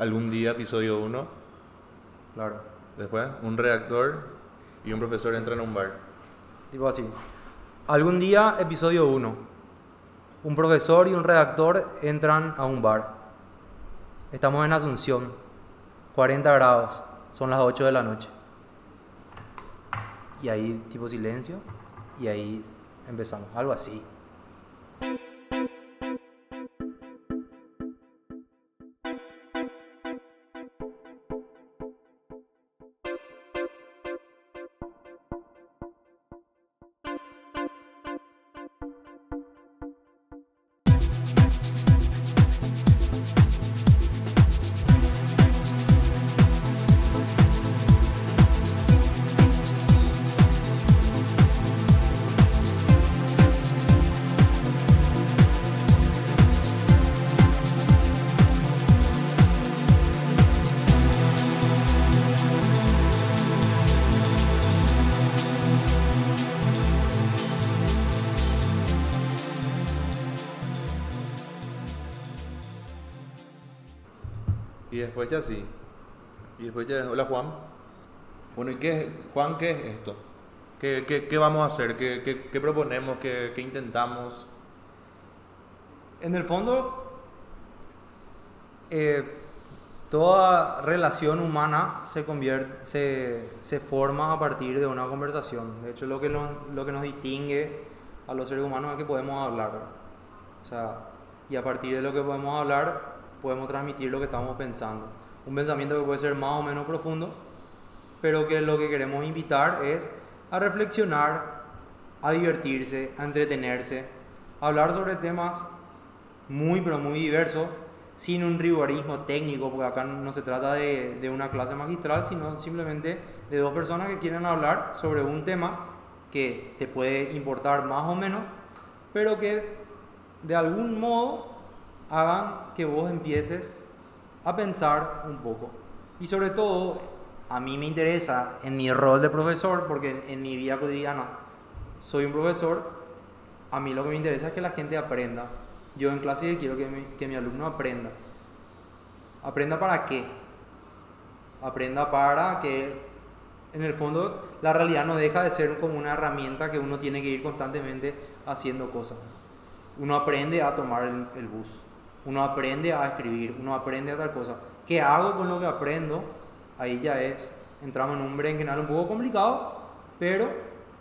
algún día, episodio 1. Claro. Después, un redactor y un profesor entran a un bar. Tipo así. Algún día, episodio 1. Un profesor y un redactor entran a un bar. Estamos en Asunción. 40 grados. Son las 8 de la noche. Y ahí, tipo silencio. Y ahí empezamos. Algo así. Después ya sí. Y después ya, hola Juan. Bueno, ¿y qué Juan, qué es esto? ¿Qué, qué, qué vamos a hacer? ¿Qué, qué, qué proponemos? ¿Qué, ¿Qué intentamos? En el fondo, eh, toda relación humana se, convierte, se, se forma a partir de una conversación. De hecho, lo que, nos, lo que nos distingue a los seres humanos es que podemos hablar. O sea, y a partir de lo que podemos hablar, podemos transmitir lo que estamos pensando. Un pensamiento que puede ser más o menos profundo, pero que lo que queremos invitar es a reflexionar, a divertirse, a entretenerse, a hablar sobre temas muy, pero muy diversos, sin un rigorismo técnico, porque acá no se trata de, de una clase magistral, sino simplemente de dos personas que quieren hablar sobre un tema que te puede importar más o menos, pero que de algún modo hagan que vos empieces a pensar un poco. Y sobre todo, a mí me interesa en mi rol de profesor, porque en, mi vida cotidiana soy un profesor, a mí lo que me interesa es que la gente aprenda. Yo en clase quiero que mi, que mi alumno aprenda. ¿Aprenda para qué? Aprenda para que, en el fondo, la realidad no deja de ser como una herramienta que uno tiene que ir constantemente haciendo cosas. Uno aprende a tomar el bus, uno aprende a escribir, uno aprende a tal cosa. ¿Qué hago con lo que aprendo? Ahí ya es, entramos en un berenjenal un poco complicado, pero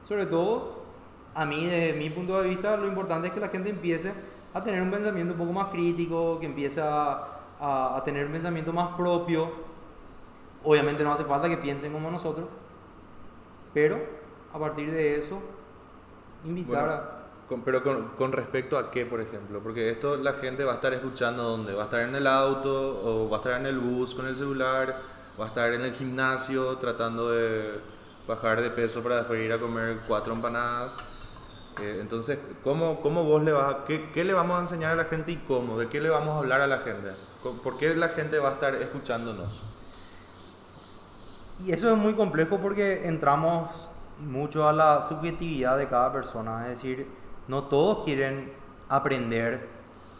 sobre todo, a mí, desde mi punto de vista, lo importante es que la gente empiece a tener un pensamiento un poco más crítico, que empiece a, a, a tener un pensamiento más propio. Obviamente no hace falta que piensen como nosotros, pero a partir de eso, invitar Bueno, a... pero con, respecto a qué, por ejemplo, porque esto la gente va a estar escuchando dónde, va a estar en el auto, o va a estar en el bus con el celular, va a estar en el gimnasio tratando de bajar de peso para después ir a comer cuatro empanadas. Eh, entonces, ¿cómo, ¿cómo vos le vas qué, qué le vamos a enseñar a la gente y cómo? ¿De qué le vamos a hablar a la gente? ¿Por qué la gente va a estar escuchándonos? Y eso es muy complejo porque entramos mucho a la subjetividad de cada persona, es decir, no todos quieren aprender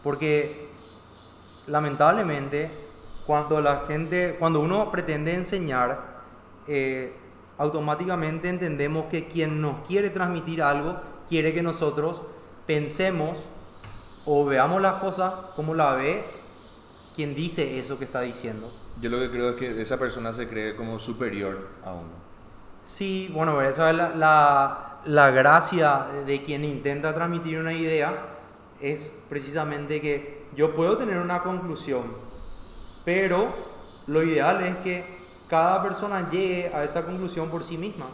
porque lamentablemente cuando la gente, cuando uno pretende enseñar, eh, automáticamente entendemos que quien nos quiere transmitir algo quiere que nosotros pensemos o veamos las cosas como la ve quien dice eso que está diciendo. Yo lo que creo es que esa persona se cree como superior a uno. Sí, bueno, esa es la, la, la gracia de quien intenta transmitir una idea, es precisamente que yo puedo tener una conclusión, pero lo ideal es que cada persona llegue a esa conclusión por sí misma.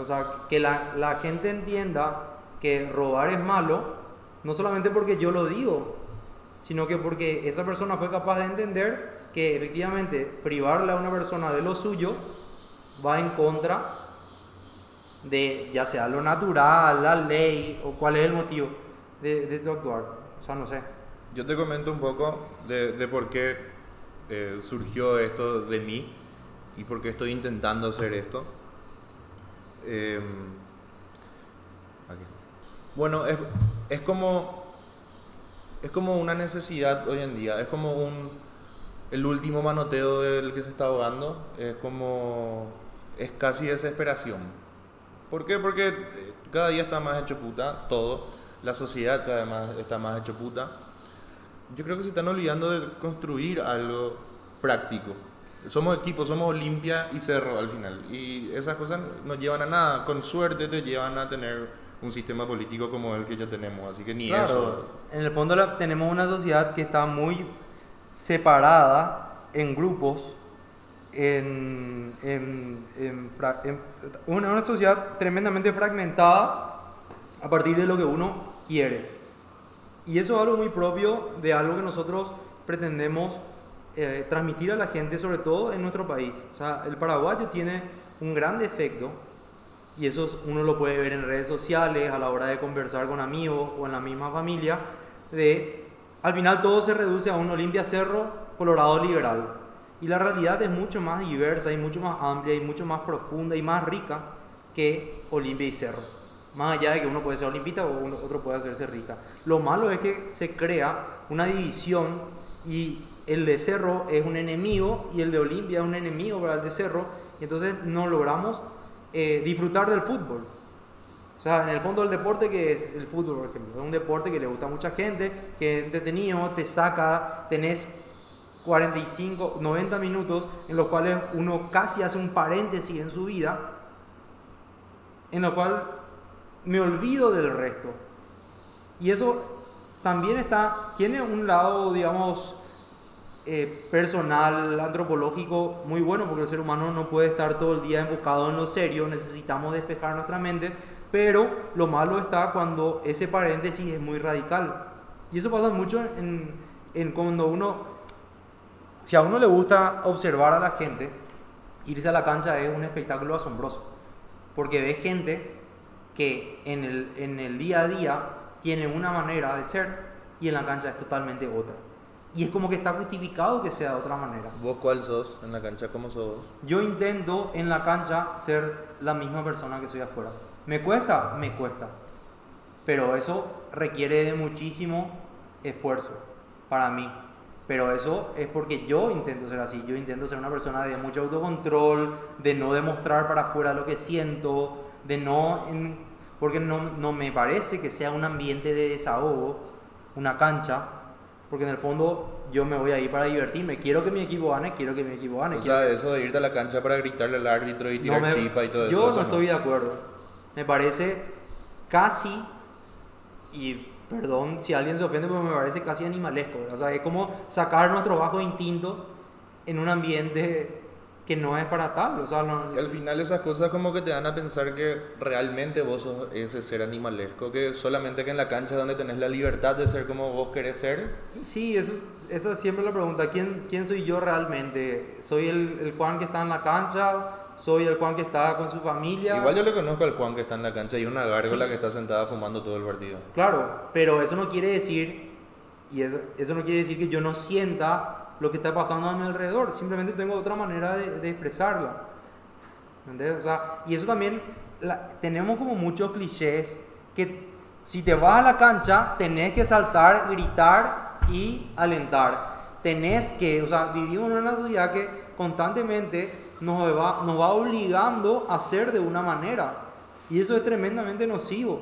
O sea, que la, la gente entienda que robar es malo, no solamente porque yo lo digo, sino que porque esa persona fue capaz de entender que efectivamente privarle a una persona de lo suyo va en contra de ya sea lo natural, la ley o cuál es el motivo de, de tu actuar. O sea, no sé. Yo te comento un poco de, por qué eh, surgió esto de mí y por qué estoy intentando hacer esto. Aquí. Bueno, es, es como es como una necesidad hoy en día, es como un, el último manoteo del que se está ahogando es como. es casi desesperación. ¿Por qué? Porque eh, cada día está más hecho puta, todo. La sociedad cada vez más está más hecho puta. Yo creo que se están olvidando de construir algo práctico. Somos equipo, somos Olimpia y Cerro al final. Y esas cosas no llevan a nada. Con suerte te llevan a tener un sistema político como el que ya tenemos. Así que ni Claro, eso. en el fondo la- tenemos una sociedad que está muy separada en grupos, en, en- en en- una, una sociedad tremendamente fragmentada a partir de lo que uno quiere. Y eso es algo muy propio de algo que nosotros pretendemos eh, transmitir a la gente, sobre todo en nuestro país. O sea, el paraguayo tiene un gran defecto y eso uno lo puede ver en redes sociales, a la hora de conversar con amigos o en la misma familia, de al final todo se reduce a un Olimpia Cerro Colorado liberal. Y la realidad es mucho más diversa y mucho más amplia y mucho más profunda y más rica que Olimpia y Cerro. Más allá de que uno puede ser olimpita o otro puede hacerse rica. Lo malo es que se crea una división y el de Cerro es un enemigo y el de Olimpia es un enemigo para el de Cerro. Y entonces no logramos eh, disfrutar del fútbol. O sea, en el fondo el deporte que es el fútbol, por ejemplo, es un deporte que le gusta a mucha gente, que es entretenido, te saca, tenés 45, 90 minutos en los cuales uno casi hace un paréntesis en su vida, en lo cual me olvido del resto. Y eso también está, tiene un lado, digamos, eh, personal, antropológico muy bueno, porque el ser humano no puede estar todo el día enfocado en lo serio, necesitamos despejar nuestra mente, pero lo malo está cuando ese paréntesis es muy radical. Y eso pasa mucho en, en cuando uno, si a uno le gusta observar a la gente, irse a la cancha es un espectáculo asombroso, porque ve gente que en el, en el día a día tiene una manera de ser y en la cancha es totalmente otra. Y es como que está justificado que sea de otra manera. ¿Vos cuál sos en la cancha? ¿Cómo sos? Yo intento en la cancha ser la misma persona que soy afuera. ¿Me cuesta? Me cuesta. Pero eso requiere de muchísimo esfuerzo para mí. Pero eso es porque yo intento ser así. Yo intento ser una persona de mucho autocontrol, de no demostrar para afuera lo que siento, de no... en- porque no, no me parece que sea un ambiente de desahogo, una cancha, porque en el fondo yo me voy ahí para divertirme. Quiero que mi equipo gane, quiero que mi equipo gane. O sea, eso de irte a la cancha para gritarle al árbitro y tirar no me- chipa y todo eso. Yo eso no estoy de acuerdo. Me parece casi, y perdón si alguien se ofende, pero me parece casi animalesco. O sea, es como sacar nuestros bajos instintos en un ambiente que no es para tal. O sea, no- al final esas cosas como que te dan a pensar que realmente vos sos ese ser animalesco, que solamente que en la cancha es donde tenés la libertad de ser como vos querés ser. sí, eso es, esa es siempre la pregunta. ¿Quién, ¿Quién soy yo realmente? ¿Soy el, el Juan que está en la cancha? ¿Soy el Juan que está con su familia? Igual yo le conozco al Juan que está en la cancha y una gárgola Sí. que está sentada fumando todo el partido. Claro, pero eso no quiere decir, y eso, eso no quiere decir que yo no sienta lo que está pasando a mi alrededor, simplemente tengo otra manera de, de expresarla. ¿Entendés? O sea, y eso también, la- tenemos como muchos clichés que si te vas a la cancha, tenés que saltar, gritar y alentar. Tenés que, o sea, vivimos en una sociedad que constantemente nos va, nos va obligando a ser de una manera. Y eso es tremendamente nocivo.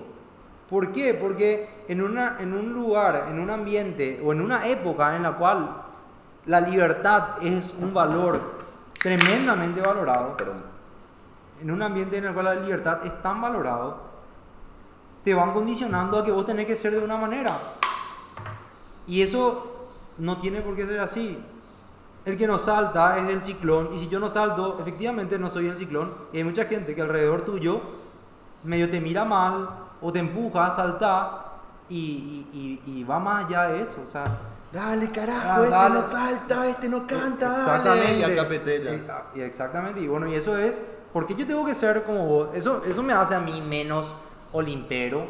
¿Por qué? Porque en, una, en un lugar, en un ambiente o en una época en la cual la libertad es un valor tremendamente valorado, Perdón. en un ambiente en el cual la libertad es tan valorado, te van condicionando a que vos tenés que ser de una manera. Y eso no tiene por qué ser así. El que no salta es el ciclón, y si yo no salto, efectivamente no soy el ciclón. Y hay mucha gente que alrededor tuyo medio te mira mal o te empuja a saltar y, y- y- y va más allá de eso. O sea, Dale, Ah, carajo, este dale. no salta, este no canta, dale. Exactamente. Y acá petella. Eh, ah, y exactamente. Y bueno, y eso es, porque yo tengo que ser como vos. Eso, eso me hace a mí menos olimpero.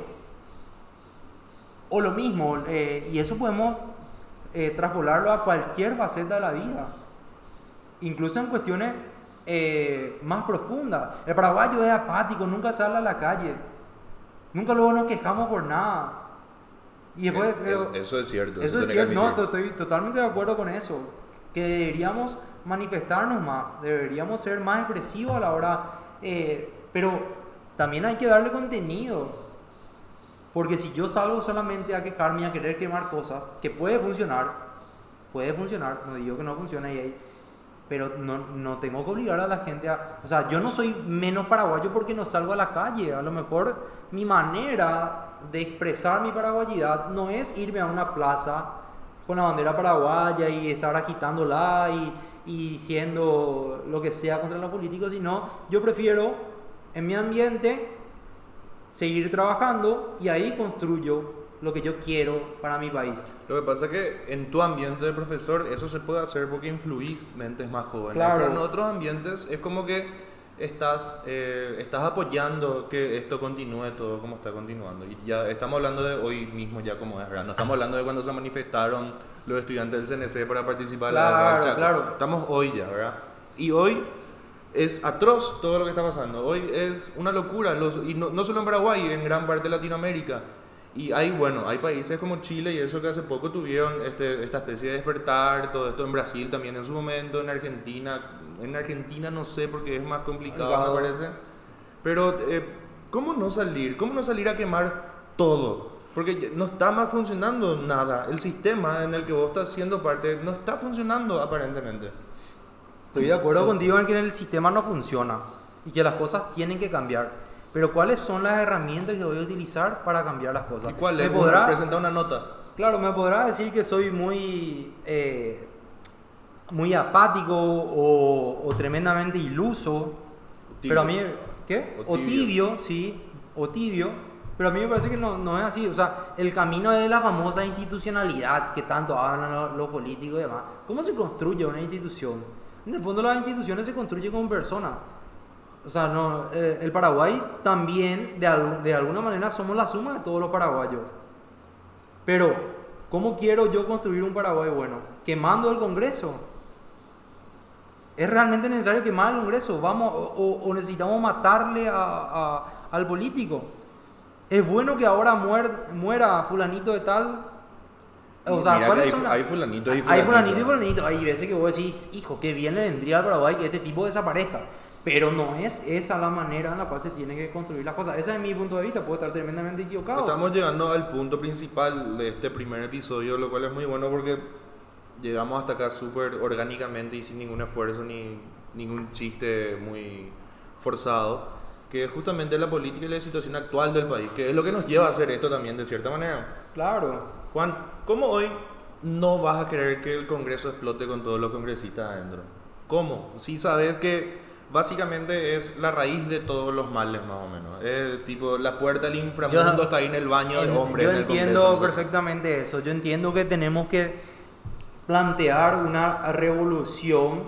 O lo mismo, eh, y eso podemos eh, traspolarlo a cualquier faceta de la vida. Incluso en cuestiones eh, más profundas. El paraguayo es apático, nunca sale a la calle. Nunca luego nos quejamos por nada. Y después, Eh, pero- eso es cierto. eso es cierto, no, estoy totalmente de acuerdo con eso. que deberíamos manifestarnos más, deberíamos ser más expresivos a la hora, eh, pero también hay que darle contenido, porque si yo salgo solamente a quejarme y a querer quemar cosas, que puede funcionar, puede funcionar, no digo que no funcione ahí, pero no, no, tengo que obligar a la gente a... O sea, yo no soy menos paraguayo porque no salgo a la calle. A lo mejor mi manera de expresar mi paraguayidad no es irme a una plaza con la bandera paraguaya y estar agitándola y, y diciendo lo que sea contra los políticos, sino yo prefiero en mi ambiente seguir trabajando y ahí construyo lo que yo quiero para mi país. Lo que pasa es que en tu ambiente de profesor eso se puede hacer porque influís mentes más jóvenes. Claro. Pero en otros ambientes es como que estás, eh, estás apoyando que esto continúe todo como está continuando. Y ya estamos hablando de hoy mismo ya como es. No estamos hablando de cuando se manifestaron los estudiantes del CNC para participar Claro, en la marcha. claro. Estamos hoy ya, ¿verdad? Y hoy es atroz todo lo que está pasando. Hoy es una locura, los, y no, no solo en Paraguay, en gran parte de Latinoamérica. Y hay, bueno, hay países como Chile y eso que hace poco tuvieron este, esta especie de despertar, todo esto en Brasil también en su momento, en Argentina. En Argentina no sé porque es más complicado, me parece. Pero, eh, ¿cómo no salir? ¿Cómo no salir a quemar todo? Porque no está más funcionando nada. El sistema en el que vos estás siendo parte no está funcionando aparentemente. Estoy de acuerdo contigo en que el sistema no funciona y que las cosas tienen que cambiar. Pero ¿cuáles son las herramientas que voy a utilizar para cambiar las cosas? ¿Y cuál ¿Me es? podrá, Presentar una nota. claro, me podrá decir que soy muy, eh, muy apático o, o tremendamente iluso. Tibio. Pero a mí, ¿qué? O O tibio. tibio, sí, o tibio. Pero a mí me parece que no, no es así. O sea, el camino es la famosa institucionalidad que tanto hablan los, los políticos y demás. ¿Cómo se construye una institución? En el fondo las instituciones se construyen con personas. O sea, no, eh, el Paraguay también, de, al- de alguna manera, somos la suma de todos los paraguayos. Pero, ¿cómo quiero yo construir un Paraguay bueno? Quemando el Congreso. ¿Es realmente necesario quemar el Congreso? Vamos, o, necesitamos matarle al político? ¿Es bueno que ahora muer- muera fulanito de tal? O sea, Mira ¿cuáles hay, son hay fulanito y hay fulanito y fulanito. Hay veces que vos decís, hijo, qué bien le vendría al Paraguay que este tipo desaparezca. Pero no es esa la manera en la cual se tiene que construir las cosas. Ese es mi punto de vista. Puedo estar tremendamente equivocado. Estamos llegando al punto principal de este primer episodio, lo cual es muy bueno porque llegamos hasta acá súper orgánicamente y sin ningún esfuerzo ni ningún chiste muy forzado, que es justamente la política y la situación actual del país, que es lo que nos lleva a hacer esto también de cierta manera. Claro. Juan, ¿cómo hoy no vas a querer que el Congreso explote con todos los congresistas adentro? ¿Cómo? Si sabes que básicamente es la raíz de todos los males, más o menos. Es tipo, la puerta del inframundo Yo- está ahí en el baño de En- hombres. Yo en el entiendo Congreso, perfectamente eso. Yo entiendo que tenemos que plantear una revolución,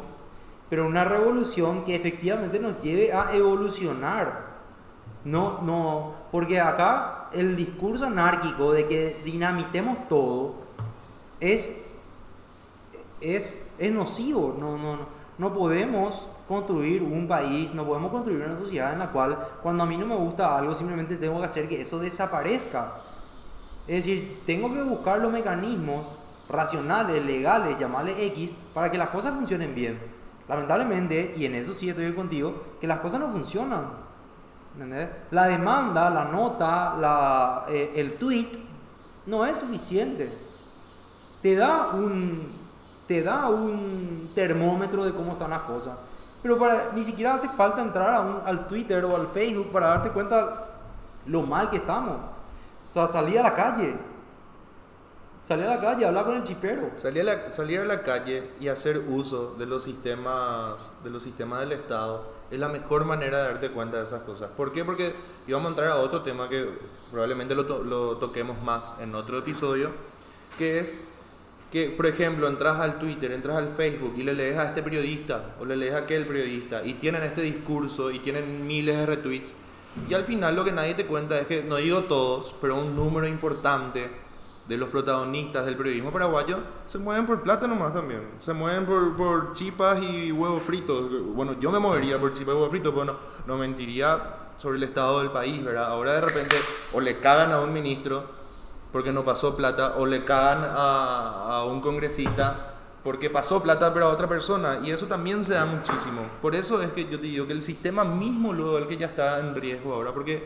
pero una revolución que efectivamente nos lleve a evolucionar. No, no, porque acá el discurso anárquico de que dinamitemos todo es, es, nocivo. No, no, no, no podemos construir un país, no podemos construir una sociedad en la cual cuando a mí no me gusta algo simplemente tengo que hacer que eso desaparezca. Es decir, tengo que buscar los mecanismos racionales, legales, llamarle X, para que las cosas funcionen bien. Lamentablemente, y en eso sí estoy contigo, que las cosas no funcionan. ¿Entendés? La demanda, la nota, la, eh, el tweet no es suficiente. Te da un te da un termómetro de cómo están las cosas. Pero para, ni siquiera hace falta entrar a un- al Twitter o al Facebook para darte cuenta lo mal que estamos. O sea, salí a la calle. Salí a la calle, hablar con el chipero. Salir a, la, salir a la calle y hacer uso de los sistemas de los sistemas del Estado es la mejor manera de darte cuenta de esas cosas. ¿Por qué? Porque íbamos a entrar a otro tema que probablemente lo, to- lo toquemos más en otro episodio, que es que, por ejemplo, entras al Twitter, entras al Facebook y le lees a este periodista o le lees a aquel periodista y tienen este discurso y tienen miles de retweets y al final lo que nadie te cuenta es que, no digo todos, pero un número importante de los protagonistas del periodismo paraguayo se mueven por plata nomás también. Se mueven por, por chipas y huevos fritos. Bueno, yo me movería por chipas y huevos fritos, pero no, no mentiría sobre el estado del país, ¿verdad? Ahora de repente o le cagan a un ministro porque no pasó plata o le cagan a, a un congresista porque pasó plata para otra persona y eso también se da muchísimo. Por eso es que yo te digo que el sistema mismo luego el que ya está en riesgo ahora, porque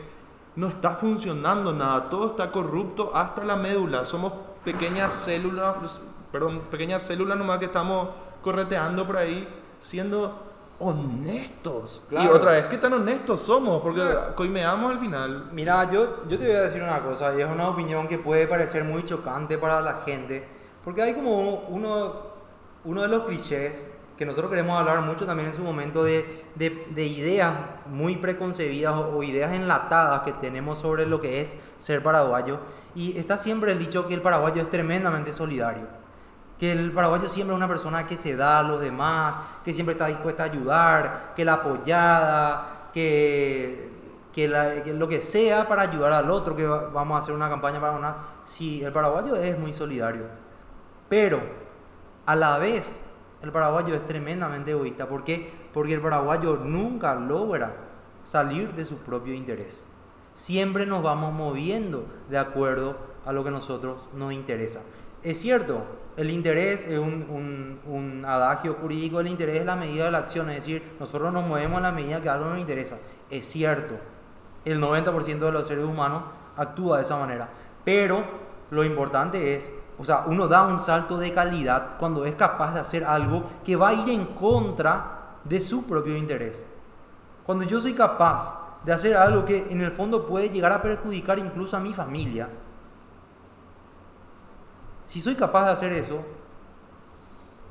no está funcionando nada, todo está corrupto hasta la médula, somos pequeñas células, perdón, pequeñas células nomás que estamos correteando por ahí siendo honestos. Y otra vez, ¿qué tan honestos somos? Porque coimeamos al final. Mira, yo, yo te voy a decir una cosa, y es una opinión que puede parecer muy chocante para la gente, porque hay como uno, uno de los clichés que nosotros queremos hablar mucho también en su momento de, de, ideas muy preconcebidas o, o, ideas enlatadas que tenemos sobre lo que es ser paraguayo. Y está siempre el dicho que el paraguayo es tremendamente solidario que el paraguayo siempre es una persona que se da a los demás, que siempre está dispuesta a ayudar, que la apoyada, que, que, lo que sea para ayudar al otro, que vamos a hacer una campaña para una... Sí, el paraguayo es muy solidario, pero a la vez el paraguayo es tremendamente egoísta. ¿Por qué? Porque el paraguayo nunca logra salir de su propio interés. Siempre nos vamos moviendo de acuerdo a lo que a nosotros nos interesa. Es cierto, el interés es un, un, adagio jurídico, el interés es la medida de la acción, es decir, nosotros nos movemos en la medida que algo nos interesa. Es cierto, el 90% de los seres humanos actúa de esa manera, pero lo importante es, o sea, uno da un salto de calidad cuando es capaz de hacer algo que va a ir en contra de su propio interés. Cuando yo soy capaz de hacer algo que en el fondo puede llegar a perjudicar incluso a mi familia, si soy capaz de hacer eso,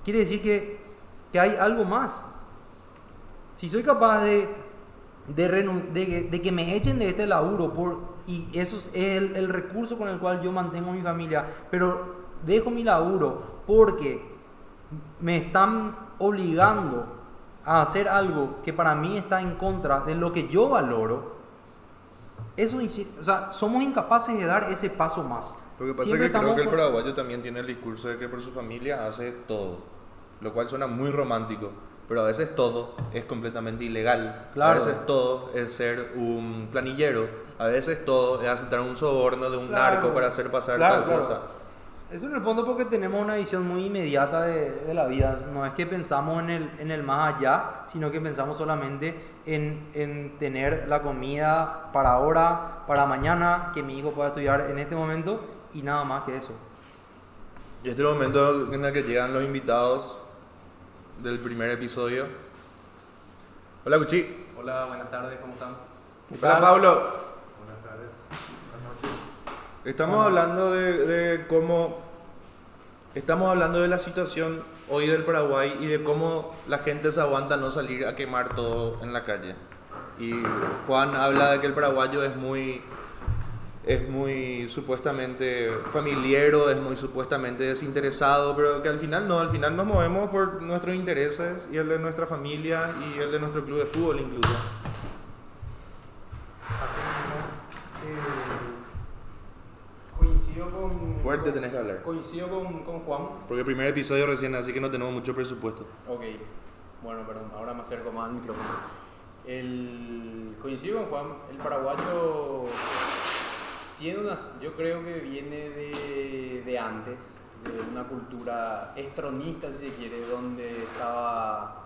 quiere decir que, hay algo más. Si soy capaz de, de, que me echen de este laburo por, y eso es el, el recurso con el cual yo mantengo mi familia, pero dejo mi laburo porque me están obligando a hacer algo que para mí está en contra de lo que yo valoro, eso, o sea, somos incapaces de dar ese paso más. Lo que pasa es que creo que el paraguayo también tiene el discurso de que por su familia hace todo, lo cual suena muy romántico, pero a veces todo es completamente ilegal. A veces todo es ser un planillero, a veces todo es aceptar un soborno de un narco para hacer pasar tal cosa. Eso en el fondo porque tenemos una visión muy inmediata de, de, la vida. No es que pensamos en el, en el más allá, sino que pensamos solamente en, en, tener la comida para ahora, para mañana, que mi hijo pueda estudiar en este momento y nada más que eso. Y este es el momento en el que llegan los invitados del primer episodio. Hola, Cuchi. Hola, buenas tardes, ¿cómo están? Hola, Pablo. Buenas tardes. Buenas noches. Estamos hablando de, de cómo. Estamos hablando de la situación hoy del Paraguay y de cómo la gente se aguanta no salir a quemar todo en la calle. Y Juan habla de que el paraguayo es muy es muy supuestamente familiero, es muy supuestamente desinteresado, pero que al final no, al final nos movemos por nuestros intereses y el de nuestra familia y el de nuestro club de fútbol incluso. Eh, coincido con... Fuerte tenés que hablar. Coincido con, con, Juan. Porque el primer episodio recién, así que no tenemos mucho presupuesto. Ok, bueno, perdón, ahora me acerco más al micrófono. El, coincido con Juan, el paraguayo tiene unas, yo creo que viene de, de antes, de una cultura estronista, si se quiere, donde estaba,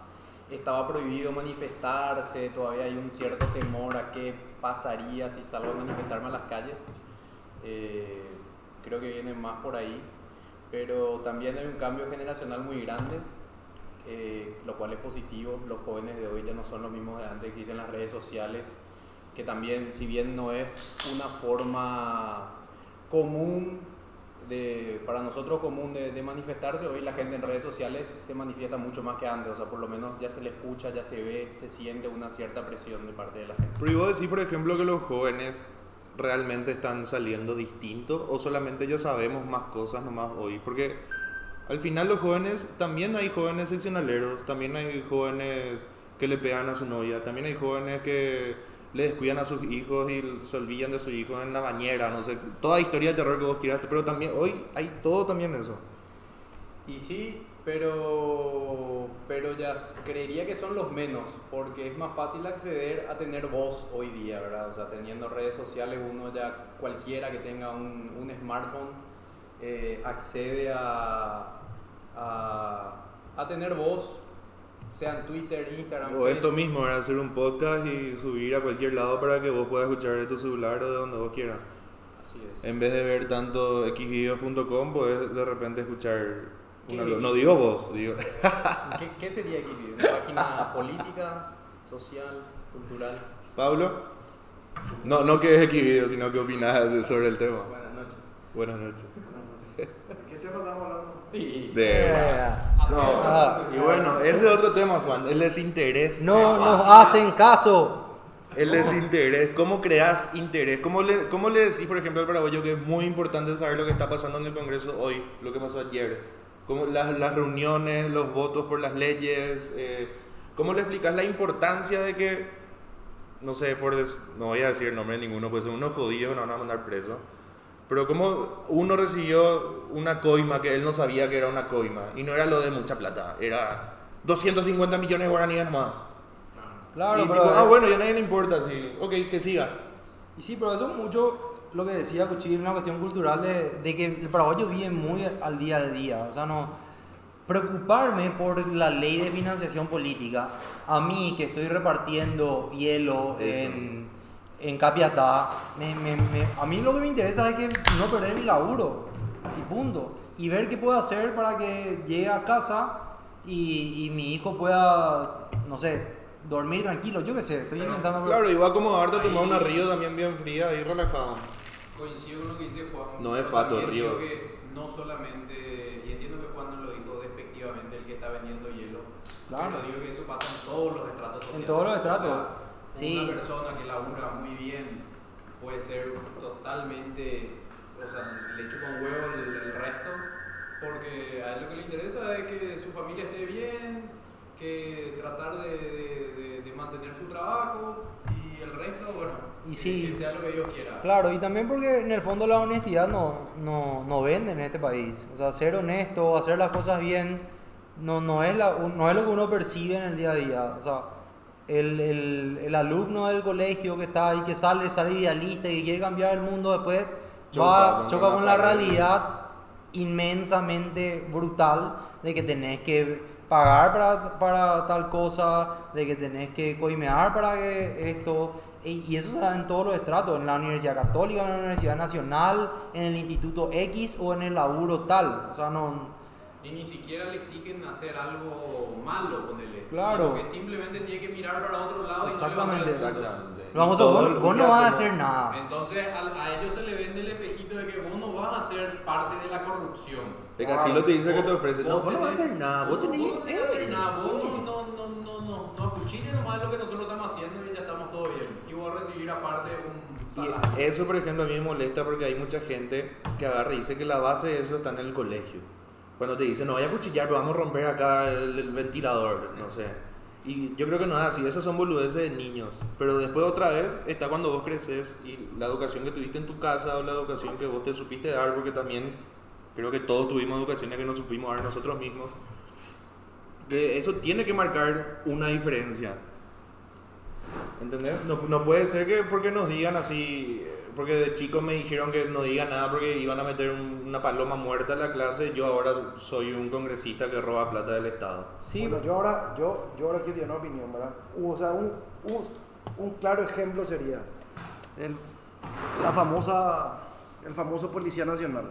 estaba prohibido manifestarse, todavía hay un cierto temor a qué pasaría si salgo a manifestarme a las calles. Eh, creo que viene más por ahí, pero también hay un cambio generacional muy grande. Eh, lo cual es positivo, los jóvenes de hoy ya no son los mismos de antes, existen las redes sociales, que también, si bien no es una forma común, de, para nosotros común de, manifestarse, hoy la gente en redes sociales se manifiesta mucho más que antes, o sea, por lo menos ya se le escucha, ya se ve, se siente una cierta presión de parte de la gente. Pero vos decir, por ejemplo, que los jóvenes realmente están saliendo distintos o solamente ya sabemos más cosas nomás hoy, porque al final los jóvenes, también hay jóvenes seccionaleros, también hay jóvenes que le pegan a su novia, también hay jóvenes que le descuidan a sus hijos y se olvidan de sus hijos en la bañera, no sé, toda historia de terror que vos quieras, pero también hoy hay todo también eso. Y sí, pero, pero ya creería que son los menos, porque es más fácil acceder a tener voz hoy día, ¿verdad? O sea, teniendo redes sociales, uno ya, cualquiera que tenga un, un smartphone, eh, accede a, a, a tener voz, sea en Twitter, Instagram, O esto Facebook. mismo, era hacer un podcast y subir a cualquier lado para que vos puedas escuchar de tu celular o de donde vos quieras. Así es. En vez de ver tanto xvideos.com, puedes de repente escuchar... ¿Qué? no digo vos, digo... ¿Qué, qué sería Xvideo? ¿Una página política, social, cultural? Pablo. No, no que es xvideos, sino que opinás de- sobre el tema. Buenas noches. Buenas noches. ¿Qué tema estamos hablando? Y- De... No, No, y bueno, ese es otro tema, Juan, el desinterés. no nos hacen caso. El desinterés, ¿cómo creas interés? ¿Cómo le, ¿Cómo le decís, por ejemplo, al paraguayo que es muy importante saber lo que está pasando en el Congreso hoy, lo que pasó ayer? ¿Cómo las, las reuniones, los votos por las leyes? eh, ¿Cómo le explicas la importancia de que, no sé, por des- no voy a decir el nombre de ninguno, pues son unos jodidos que nos van a mandar preso, pero cómo uno recibió una coima que él no sabía que era una coima, y no era lo de mucha plata, era 250 millones de guaraníes más. Claro, y pero. tipo, ah, bueno, ya nadie le importa, sí. Ok, que siga. Y sí, pero eso es mucho lo que decía Cuchillo, una cuestión cultural de, de que el paraguayo vive muy al día al día. O sea, no. Preocuparme por la ley de financiación política, a mí que estoy repartiendo hielo Eso. en, en Capiatá, me- me- me- a mí lo que me interesa es que no perder mi laburo, y punto. Y ver qué puedo hacer para que llegue a casa y, y mi hijo pueda, no sé, dormir tranquilo. Yo qué sé, estoy inventando. Claro, va a acomodarte a tomar una río también bien fría y relajado. Coincido con lo que dice Juan. No es fato, Río. digo que no solamente, y entiendo que Juan no lo dijo despectivamente, el que está vendiendo hielo. Claro. Pero digo que eso pasa en todos los estratos sociales. todos los estratos. O sea, Sí. Una persona que labura muy bien puede ser totalmente, o sea, le chupa un huevo el, el resto, porque a él lo que le interesa es que su familia esté bien, que tratar de, de- de- de mantener su trabajo y el resto, bueno, Y que- sí. que sea lo que Dios quiera. Claro, y también porque en el fondo la honestidad no, no, no vende en este país. O sea, ser honesto, hacer las cosas bien, no, no, es la, no es lo que uno percibe en el día a día. O sea, el, el, el alumno del colegio que está ahí, que sale, sale idealista y quiere cambiar el mundo después, Choca va, contra choca con la realidad inmensamente brutal de que tenés que pagar para, para tal cosa, de que tenés que coimear para que esto, y, y eso se da en todos los estratos, en la Universidad Católica, en la Universidad Nacional, en el Instituto X o en el laburo tal. O sea, no... Y ni siquiera le exigen hacer algo malo con él. Claro. que simplemente tiene que mirar para otro lado Exactamente. y no le va a hacer Exactamente. Vamos, vos, vos no vas a hacer nada. Entonces a, a ellos se le vende el espejito de que vos no a ser parte de la corrupción. De que así lo te dice que te Vos- ofrece. No, vos no vas a hacer nada. Vos tenés. vos no tenés que hacer nada. Vos no, no, no, no, no, acuchilles nomás lo que nosotros estamos haciendo y ya estamos todo bien. Y vos vas a recibir aparte un salario. Y eso, por ejemplo, a mí me molesta porque hay mucha gente que agarra y dice que la base de eso está en el colegio. Cuando te dicen, no voy a cuchillar, pero vamos a romper acá el, el ventilador, no sé. Y yo creo que no es así, esas son boludeces de niños. Pero después otra vez está cuando vos creces y la educación que tuviste en tu casa o la educación que vos te supiste dar, porque también creo que todos tuvimos educaciones que no supimos dar nosotros mismos. Que eso tiene que marcar una diferencia. ¿Entendés? No, no puede ser que porque nos digan así, porque de chicos me dijeron que no digan nada porque iban a meter un- una paloma muerta en la clase, yo ahora soy un congresista que roba plata del Estado. Sí, Bueno, yo ahora, yo, yo ahora quiero dar una opinión, ¿verdad? O sea, un, un, un claro ejemplo sería el, la famosa, el famoso Policía Nacional.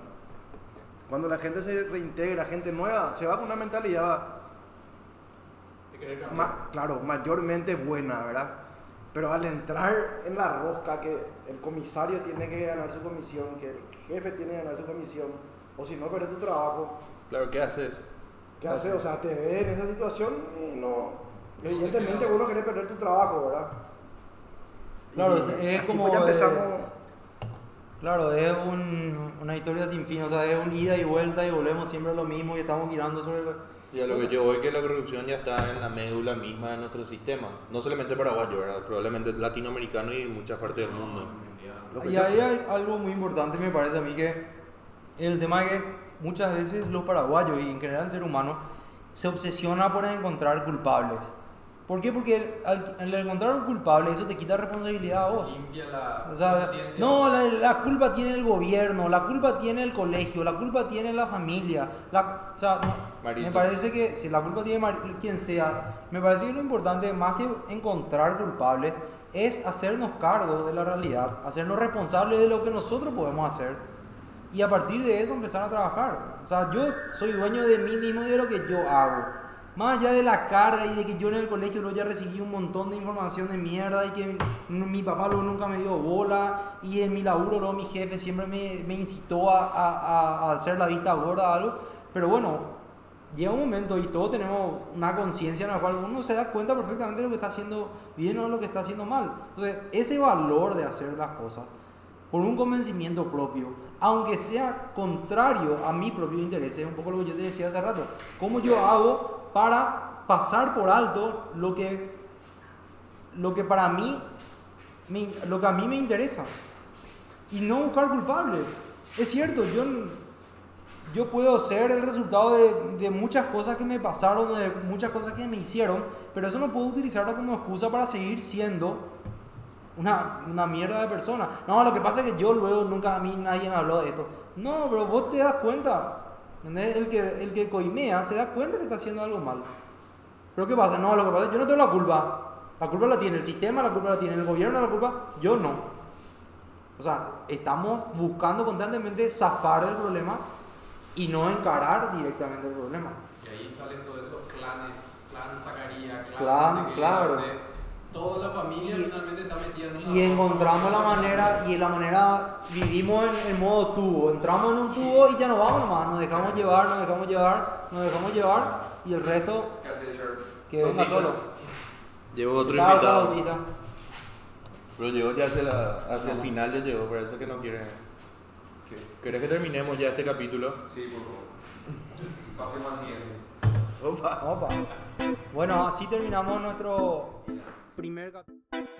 Cuando la gente se reintegra, gente nueva, se va con una mentalidad, ma- claro, mayormente buena, ¿verdad? Pero al entrar en la rosca que el comisario tiene que ganar su comisión, que el jefe tiene que ganar su comisión, o si no, perder tu trabajo, Claro, ¿qué haces? ¿Qué hace? O sea, te ve en esa situación y no. te Evidentemente, uno quiere perder tu trabajo, ¿verdad? Claro, Y es así como, pues ya eh, empezamos. Claro, es un- una historia sin fin, o sea, es un ida y vuelta y volvemos siempre a lo mismo y estamos girando sobre... el- Y a lo que yo voy que la corrupción ya está en la médula misma de nuestro sistema. No solamente paraguayo, ¿verdad? probablemente latinoamericano y en muchas partes del mundo. Y ahí hay algo muy importante, me parece a mí, que el tema de que muchas veces los paraguayos y en general el ser humano se obsesiona por encontrar culpables. ¿Por qué? Porque al, al encontrar un culpable eso te quita responsabilidad a vos. Limpia la O sea, no, la, la culpa tiene el gobierno, la culpa tiene el colegio, la culpa tiene la familia. La, o sea, no. Me parece que si la culpa tiene Mar- quien sea, me parece que lo importante, más que encontrar culpables, es hacernos cargo de la realidad, hacernos responsables de lo que nosotros podemos hacer y a partir de eso empezar a trabajar. O sea, yo soy dueño de mí mismo y de lo que yo hago. Más allá de la carga y de que yo en el colegio luego ya recibí un montón de información de mierda y que mi, papá luego nunca me dio bola y en mi laburo luego mi jefe siempre me, me incitó a, a- a- hacer la vista gorda algo. Pero bueno, llega un momento y todos tenemos una conciencia en la cual uno se da cuenta perfectamente de lo que está haciendo bien o lo que está haciendo mal. Entonces, ese valor de hacer las cosas por un convencimiento propio, aunque sea contrario a mi propio interés, es un poco lo que yo te decía hace rato. ¿Cómo yo hago para pasar por alto lo que, lo que para mí, me- lo que a mí me interesa? Y no buscar culpables. Es cierto, yo, yo puedo ser el resultado de, de muchas cosas que me pasaron, de muchas cosas que me hicieron, pero eso no puedo utilizarlo como excusa para seguir siendo una, una mierda de persona. No, lo que pasa es que yo luego nunca a mí nadie me habló de esto. No, pero vos te das cuenta. El que, el que coimea se da cuenta que está haciendo algo mal. Pero ¿qué pasa? No, lo que pasa es que yo no tengo la culpa. La culpa la tiene el sistema, la culpa la tiene el gobierno, la culpa yo no. O sea, estamos buscando constantemente zafar del problema y no encarar directamente el problema. Y ahí salen todos esos clanes, clan Zacarías, clan, Clan, no sé qué, claro. Toda la familia Y- finalmente está metida en una Y encontramos la manera, y la manera, vivimos en el modo tubo, entramos en un tubo y ya no vamos nomás, nos dejamos llevar, nos dejamos llevar, nos dejamos llevar y el resto que venga solo. Llegó otro chao, invitado. Bautista. Pero llegó ya hacia, la- hacia el final, ya llegó, por eso que no quiere. ¿Querés que terminemos ya este capítulo? Sí, por favor. Pasemos al siguiente. Opa. Opa. Bueno, así terminamos nuestro primer capítulo.